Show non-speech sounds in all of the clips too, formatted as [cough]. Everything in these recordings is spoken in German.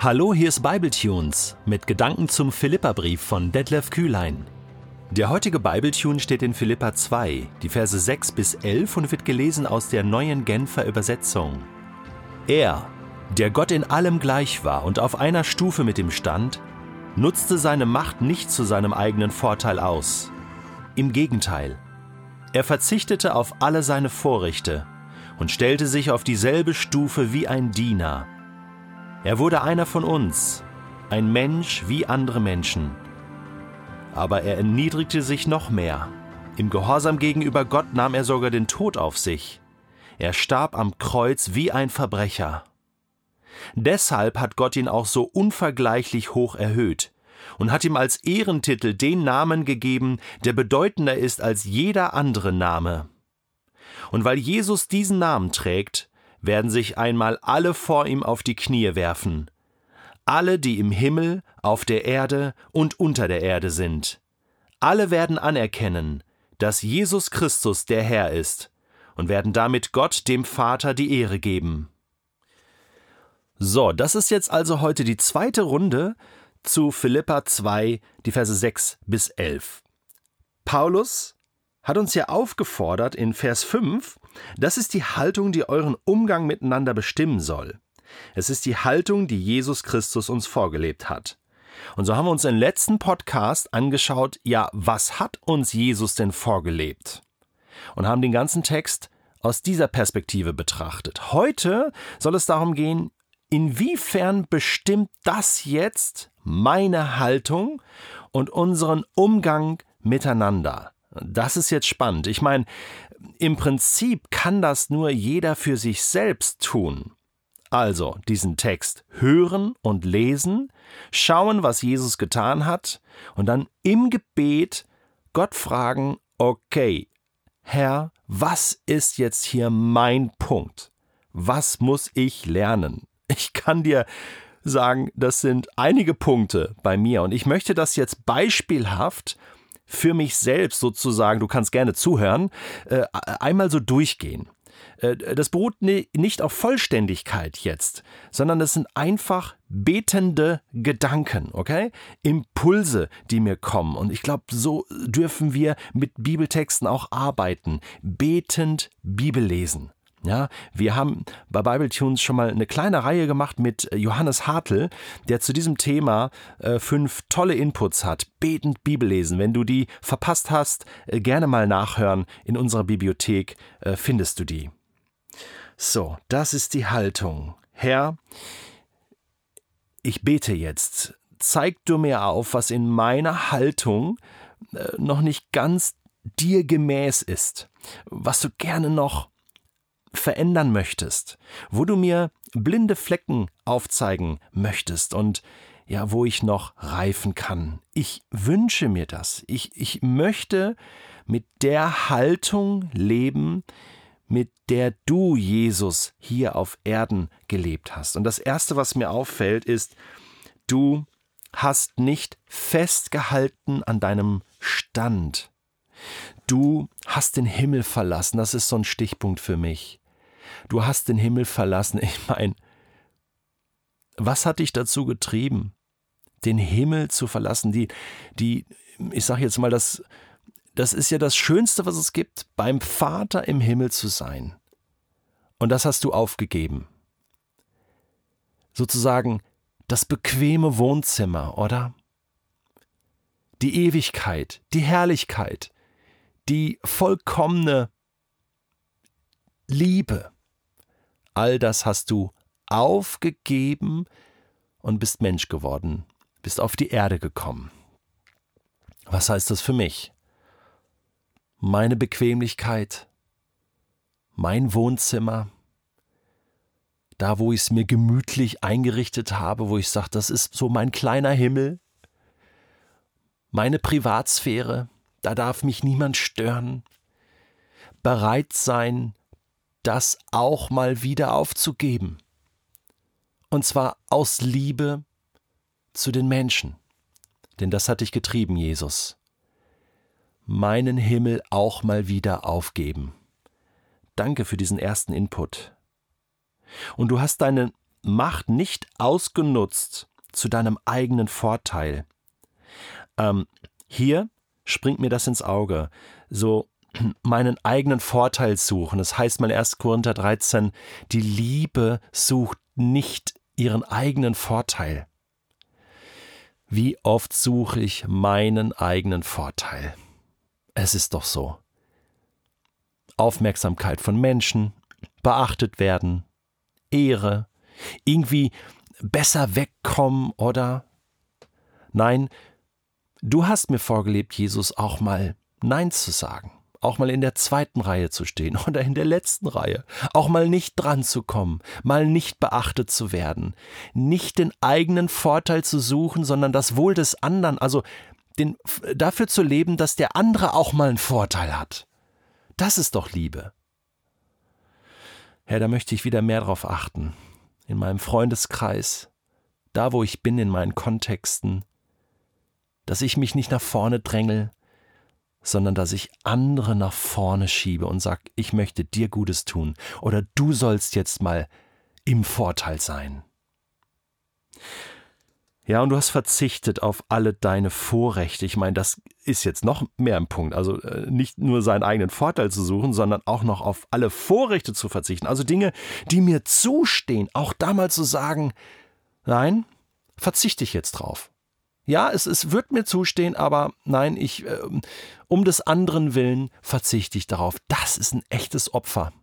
Hallo, hier ist Bibletunes mit Gedanken zum Philipperbrief von Detlef Kühlein. Der heutige Bibletune steht in Philippa 2, die Verse 6 bis 11 und wird gelesen aus der neuen Genfer Übersetzung. Er, der Gott in allem gleich war und auf einer Stufe mit ihm stand, nutzte seine Macht nicht zu seinem eigenen Vorteil aus. Im Gegenteil, er verzichtete auf alle seine Vorrechte und stellte sich auf dieselbe Stufe wie ein Diener – er wurde einer von uns, ein Mensch wie andere Menschen. Aber er erniedrigte sich noch mehr. Im Gehorsam gegenüber Gott nahm er sogar den Tod auf sich. Er starb am Kreuz wie ein Verbrecher. Deshalb hat Gott ihn auch so unvergleichlich hoch erhöht und hat ihm als Ehrentitel den Namen gegeben, der bedeutender ist als jeder andere Name. Und weil Jesus diesen Namen trägt, werden sich einmal alle vor ihm auf die Knie werfen, alle, die im Himmel, auf der Erde und unter der Erde sind. Alle werden anerkennen, dass Jesus Christus der Herr ist und werden damit Gott dem Vater die Ehre geben. So, das ist jetzt also heute die zweite Runde zu Philippa 2, die Verse 6 bis 11. Paulus hat uns ja aufgefordert in Vers 5, das ist die Haltung, die euren Umgang miteinander bestimmen soll. Es ist die Haltung, die Jesus Christus uns vorgelebt hat. Und so haben wir uns im letzten Podcast angeschaut, ja, was hat uns Jesus denn vorgelebt? Und haben den ganzen Text aus dieser Perspektive betrachtet. Heute soll es darum gehen, inwiefern bestimmt das jetzt meine Haltung und unseren Umgang miteinander? Das ist jetzt spannend. Ich meine, im Prinzip kann das nur jeder für sich selbst tun. Also diesen Text hören und lesen, schauen, was Jesus getan hat, und dann im Gebet Gott fragen, okay, Herr, was ist jetzt hier mein Punkt? Was muss ich lernen? [laughs] Ich kann dir sagen, das sind einige Punkte bei mir und ich möchte das jetzt beispielhaft für mich selbst sozusagen, du kannst gerne zuhören, äh, einmal so durchgehen. Äh, das beruht nicht auf Vollständigkeit jetzt, sondern es sind einfach betende Gedanken, okay? Impulse, die mir kommen. Und ich glaube, so dürfen wir mit Bibeltexten auch arbeiten. Betend Bibel lesen. Ja, wir haben bei Bibletunes schon mal eine kleine Reihe gemacht mit Johannes Hartl, der zu diesem Thema äh, fünf tolle Inputs hat. Betend Bibel lesen. Wenn du die verpasst hast, äh, gerne mal nachhören. In unserer Bibliothek äh, findest du die. So, das ist die Haltung. Herr, ich bete jetzt. Zeig du mir auf, was in meiner Haltung äh, noch nicht ganz dir gemäß ist, was du gerne noch verändern möchtest, wo du mir blinde Flecken aufzeigen möchtest und ja, wo ich noch reifen kann. Ich wünsche mir das. Ich, ich möchte mit der Haltung leben, mit der du, Jesus, hier auf Erden gelebt hast. Und das Erste, was mir auffällt, ist, du hast nicht festgehalten an deinem Stand. Du hast den Himmel verlassen, das ist so ein Stichpunkt für mich du hast den Himmel verlassen. [laughs] Ich meine, was hat dich dazu getrieben, den Himmel zu verlassen? Die, die, ich sage jetzt mal, das, das ist ja das Schönste, was es gibt, beim Vater im Himmel zu sein. Und das hast du aufgegeben. Sozusagen das bequeme Wohnzimmer, oder? Die Ewigkeit, die Herrlichkeit, die vollkommene Liebe. All das hast du aufgegeben und bist Mensch geworden, bist auf die Erde gekommen. Was heißt das für mich? Meine Bequemlichkeit, mein Wohnzimmer, da wo ich es mir gemütlich eingerichtet habe, wo ich sage, das ist so mein kleiner Himmel, meine Privatsphäre, da darf mich niemand stören, bereit sein, das auch mal wieder aufzugeben. Und zwar aus Liebe zu den Menschen. Denn das hat dich getrieben, Jesus. Meinen Himmel auch mal wieder aufgeben. Danke für diesen ersten Input. Und du hast deine Macht nicht ausgenutzt zu deinem eigenen Vorteil. Ähm, hier springt mir das ins Auge. So meinen eigenen Vorteil suchen. Das heißt mal 1. Korinther 13, die Liebe sucht nicht ihren eigenen Vorteil. Wie oft suche ich meinen eigenen Vorteil? Es ist doch so. Aufmerksamkeit von Menschen, beachtet werden, Ehre, irgendwie besser wegkommen oder Nein, du hast mir vorgelebt, Jesus, auch mal Nein zu sagen auch mal in der zweiten Reihe zu stehen [laughs] oder in der letzten Reihe, auch mal nicht dran zu kommen, mal nicht beachtet zu werden, nicht den eigenen Vorteil zu suchen, sondern das Wohl des anderen, also den, dafür zu leben, dass der andere auch mal einen Vorteil hat. Das ist doch Liebe. Herr, da möchte ich wieder mehr darauf achten, in meinem Freundeskreis, da wo ich bin in meinen Kontexten, dass ich mich nicht nach vorne drängel, sondern dass ich andere nach vorne schiebe und sage, ich möchte dir Gutes tun oder du sollst jetzt mal im Vorteil sein. Ja, und du hast verzichtet auf alle deine Vorrechte. Ich meine, das ist jetzt noch mehr ein Punkt. Also äh, nicht nur seinen eigenen Vorteil zu suchen, sondern auch noch auf alle Vorrechte zu verzichten. Also Dinge, die mir zustehen, auch da mal zu sagen, nein, verzichte ich jetzt drauf. Ja, es, es wird mir zustehen, aber nein, ich, äh, um des anderen willen verzichte ich darauf. Das ist ein echtes Opfer.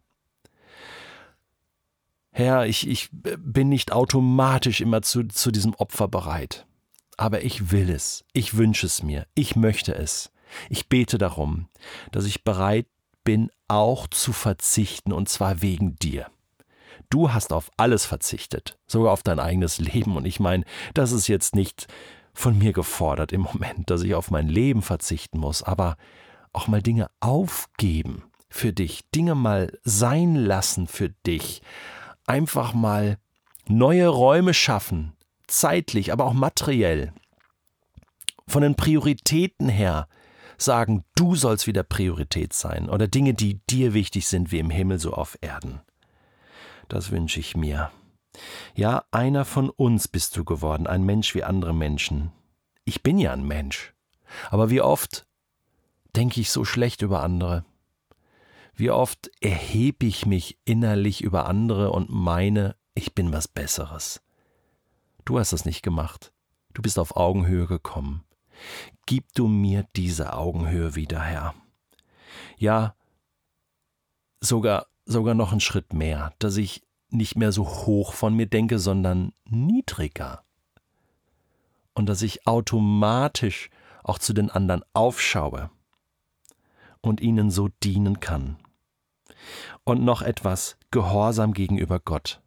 Herr, ich, ich bin nicht automatisch immer zu, zu diesem Opfer bereit. Aber ich will es. Ich wünsche es mir. Ich möchte es. Ich bete darum, dass ich bereit bin, auch zu verzichten, und zwar wegen dir. Du hast auf alles verzichtet, sogar auf dein eigenes Leben. Und ich meine, das ist jetzt nicht von mir gefordert im Moment, dass ich auf mein Leben verzichten muss, aber auch mal Dinge aufgeben für dich, Dinge mal sein lassen für dich, einfach mal neue Räume schaffen, zeitlich, aber auch materiell. Von den Prioritäten her sagen, du sollst wieder Priorität sein oder Dinge, die dir wichtig sind, wie im Himmel so auf Erden. Das wünsche ich mir. Ja, einer von uns bist du geworden, ein Mensch wie andere Menschen. Ich bin ja ein Mensch. Aber wie oft denke ich so schlecht über andere? Wie oft erhebe ich mich innerlich über andere und meine, ich bin was Besseres? Du hast das nicht gemacht. Du bist auf Augenhöhe gekommen. Gib du mir diese Augenhöhe wieder, Herr. Ja, sogar, sogar noch einen Schritt mehr, dass ich nicht mehr so hoch von mir denke, sondern niedriger. Und dass ich automatisch auch zu den anderen aufschaue und ihnen so dienen kann. Und noch etwas, Gehorsam gegenüber Gott.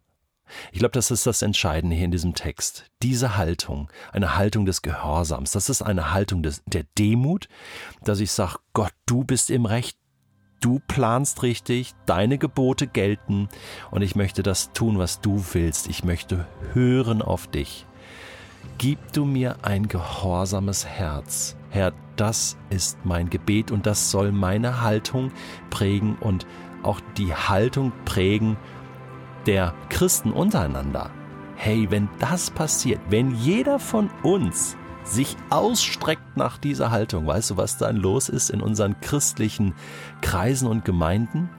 Ich glaube, das ist das Entscheidende hier in diesem Text. Diese Haltung, eine Haltung des Gehorsams, das ist eine Haltung des, der Demut, dass ich sage, Gott, du bist im Recht, du planst richtig, deine Gebote gelten und ich möchte das tun, was du willst. Ich möchte hören auf dich. Gib du mir ein gehorsames Herz. Herr, das ist mein Gebet und das soll meine Haltung prägen und auch die Haltung prägen der Christen untereinander. Hey, wenn das passiert, wenn jeder von uns sich ausstreckt nach dieser Haltung. Weißt du, was dann los ist in unseren christlichen Kreisen und Gemeinden?